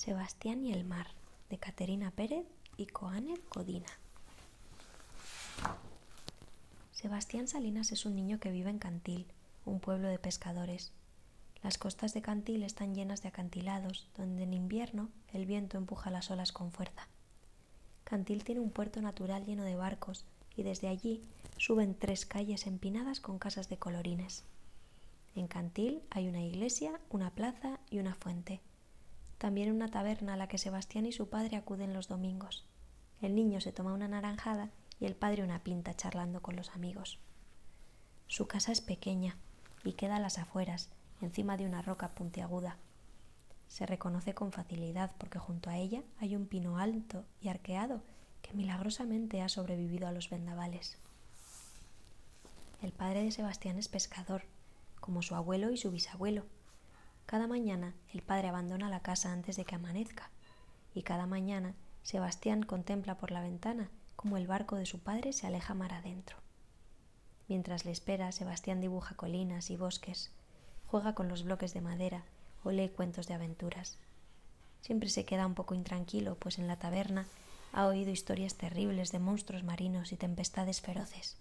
Sebastián y el mar, de Caterina Pérez y Coane Codina. Sebastián Salinas es un niño que vive en Cantil, un pueblo de pescadores. Las costas de Cantil están llenas de acantilados, donde en invierno el viento empuja las olas con fuerza. Cantil tiene un puerto natural lleno de barcos y desde allí suben tres calles empinadas con casas de colorines. En Cantil hay una iglesia, una plaza y una fuente. También una taberna a la que Sebastián y su padre acuden los domingos. El niño se toma una naranjada y el padre una pinta charlando con los amigos. Su casa es pequeña y queda a las afueras, encima de una roca puntiaguda. Se reconoce con facilidad porque junto a ella hay un pino alto y arqueado que milagrosamente ha sobrevivido a los vendavales. El padre de Sebastián es pescador, como su abuelo y su bisabuelo. Cada mañana el padre abandona la casa antes de que amanezca, y cada mañana Sebastián contempla por la ventana cómo el barco de su padre se aleja mar adentro. Mientras le espera, Sebastián dibuja colinas y bosques, juega con los bloques de madera o lee cuentos de aventuras. Siempre se queda un poco intranquilo, pues en la taberna ha oído historias terribles de monstruos marinos y tempestades feroces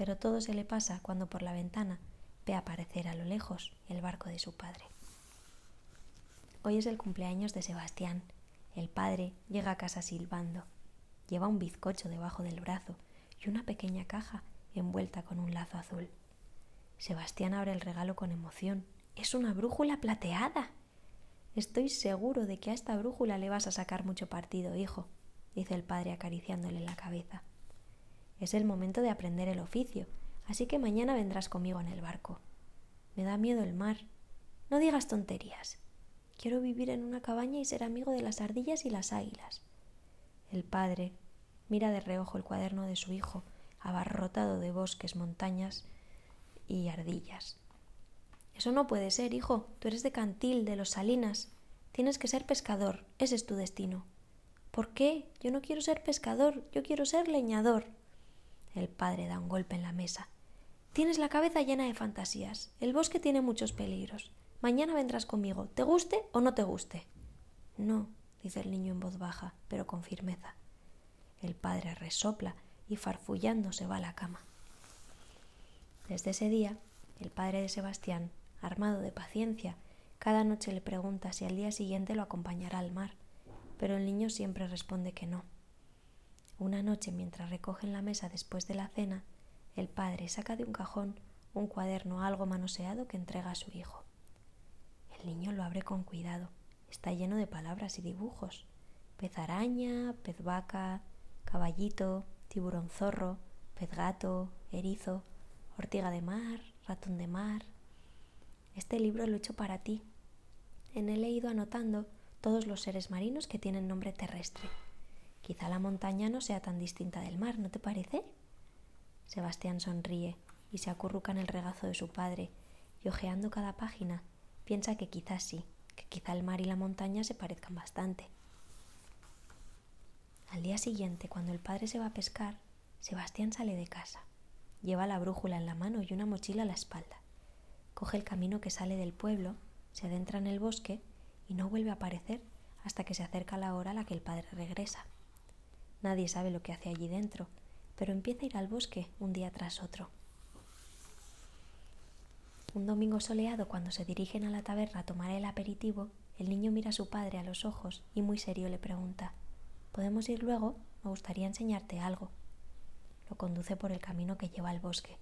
pero todo se le pasa cuando por la ventana ve aparecer a lo lejos el barco de su padre. Hoy es el cumpleaños de Sebastián. El padre llega a casa silbando. Lleva un bizcocho debajo del brazo y una pequeña caja envuelta con un lazo azul. Sebastián abre el regalo con emoción. Es una brújula plateada. Estoy seguro de que a esta brújula le vas a sacar mucho partido, hijo, dice el padre acariciándole la cabeza. Es el momento de aprender el oficio, así que mañana vendrás conmigo en el barco. Me da miedo el mar. No digas tonterías. Quiero vivir en una cabaña y ser amigo de las ardillas y las águilas. El padre mira de reojo el cuaderno de su hijo, abarrotado de bosques, montañas y ardillas. Eso no puede ser, hijo. Tú eres de Cantil, de los Salinas. Tienes que ser pescador. Ese es tu destino. ¿Por qué? Yo no quiero ser pescador, yo quiero ser leñador. El padre da un golpe en la mesa. Tienes la cabeza llena de fantasías. El bosque tiene muchos peligros. Mañana vendrás conmigo, te guste o no te guste. No, dice el niño en voz baja, pero con firmeza. El padre resopla y farfullando se va a la cama. Desde ese día, el padre de Sebastián, armado de paciencia, cada noche le pregunta si al día siguiente lo acompañará al mar, pero el niño siempre responde que no. Una noche, mientras recogen la mesa después de la cena, el padre saca de un cajón un cuaderno algo manoseado que entrega a su hijo. El niño lo abre con cuidado. Está lleno de palabras y dibujos. Pez araña, pez vaca, caballito, tiburón zorro, pez gato, erizo, ortiga de mar, ratón de mar. Este libro lo he hecho para ti. En él he ido anotando todos los seres marinos que tienen nombre terrestre Quizá la montaña no sea tan distinta del mar, ¿no te parece? Sebastián sonríe y se acurruca en el regazo de su padre, y hojeando cada página, piensa que quizás sí, que quizá el mar y la montaña se parezcan bastante. Al día siguiente, cuando el padre se va a pescar, Sebastián sale de casa. Lleva la brújula en la mano y una mochila a la espalda. Coge el camino que sale del pueblo, se adentra en el bosque y no vuelve a aparecer hasta que se acerca la hora a la que el padre regresa. Nadie sabe lo que hace allí dentro, pero empieza a ir al bosque un día tras otro. Un domingo soleado, cuando se dirigen a la taberna a tomar el aperitivo, el niño mira a su padre a los ojos y muy serio le pregunta ¿Podemos ir luego? Me gustaría enseñarte algo. Lo conduce por el camino que lleva al bosque.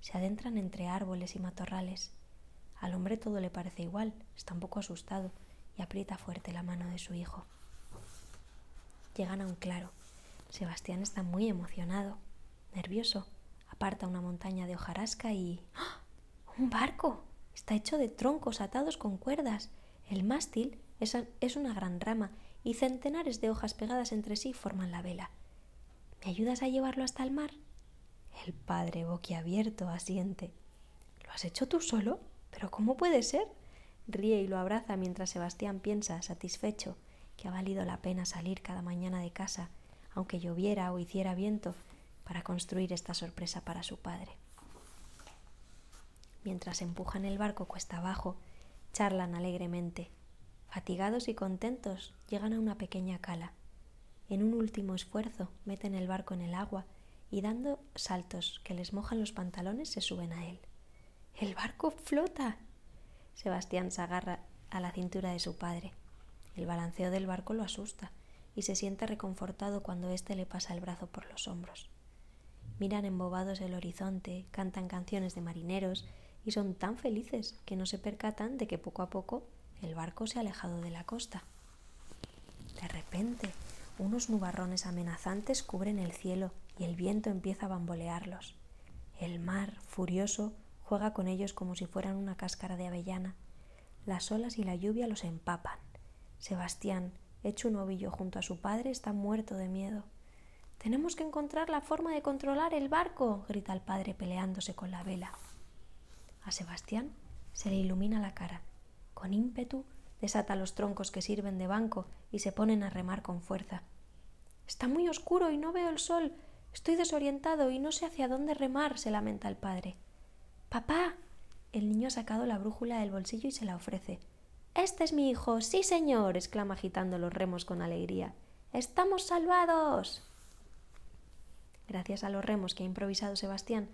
Se adentran entre árboles y matorrales. Al hombre todo le parece igual, está un poco asustado y aprieta fuerte la mano de su hijo. Llegan a un claro. Sebastián está muy emocionado, nervioso. Aparta una montaña de hojarasca y. ¡Ah! ¡Un barco! Está hecho de troncos atados con cuerdas. El mástil es, una gran rama y centenares de hojas pegadas entre sí forman la vela. ¿Me ayudas a llevarlo hasta el mar? El padre, boquiabierto, asiente. ¿Lo has hecho tú solo? ¿Pero cómo puede ser? Ríe y lo abraza mientras Sebastián piensa, satisfecho, que ha valido la pena salir cada mañana de casa aunque lloviera o hiciera viento, para construir esta sorpresa para su padre. Mientras empujan el barco cuesta abajo, charlan alegremente. Fatigados y contentos, llegan a una pequeña cala. En un último esfuerzo, meten el barco en el agua y dando saltos que les mojan los pantalones se suben a él. ¡El barco flota! Sebastián se agarra a la cintura de su padre. El balanceo del barco lo asusta y se siente reconfortado cuando éste le pasa el brazo por los hombros. Miran embobados el horizonte, cantan canciones de marineros y son tan felices que no se percatan de que poco a poco el barco se ha alejado de la costa. De repente, unos nubarrones amenazantes cubren el cielo y el viento empieza a bambolearlos. El mar, furioso, juega con ellos como si fueran una cáscara de avellana. Las olas y la lluvia los empapan. Sebastián, hecho un ovillo junto a su padre, está muerto de miedo. Tenemos que encontrar la forma de controlar el barco, grita el padre peleándose con la vela. A Sebastián se le ilumina la cara. Con ímpetu desata los troncos que sirven de banco y se ponen a remar con fuerza. Está muy oscuro y no veo el sol. Estoy desorientado y no sé hacia dónde remar, se lamenta el padre. Papá. El niño ha sacado la brújula del bolsillo y se la ofrece. Este es mi hijo. Sí, señor. exclama agitando los remos con alegría. Estamos salvados. Gracias a los remos que ha improvisado Sebastián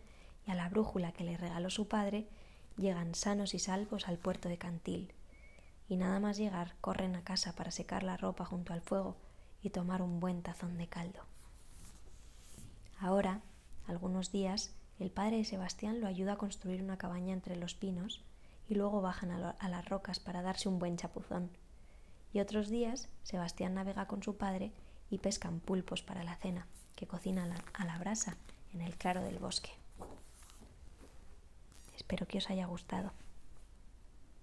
y a la brújula que le regaló su padre, llegan sanos y salvos al puerto de Cantil. Y nada más llegar, corren a casa para secar la ropa junto al fuego y tomar un buen tazón de caldo. Ahora, algunos días, el padre de Sebastián lo ayuda a construir una cabaña entre los pinos y luego bajan a, las rocas para darse un buen chapuzón. Y otros días, Sebastián navega con su padre y pescan pulpos para la cena, que cocina a la brasa en el claro del bosque. Espero que os haya gustado.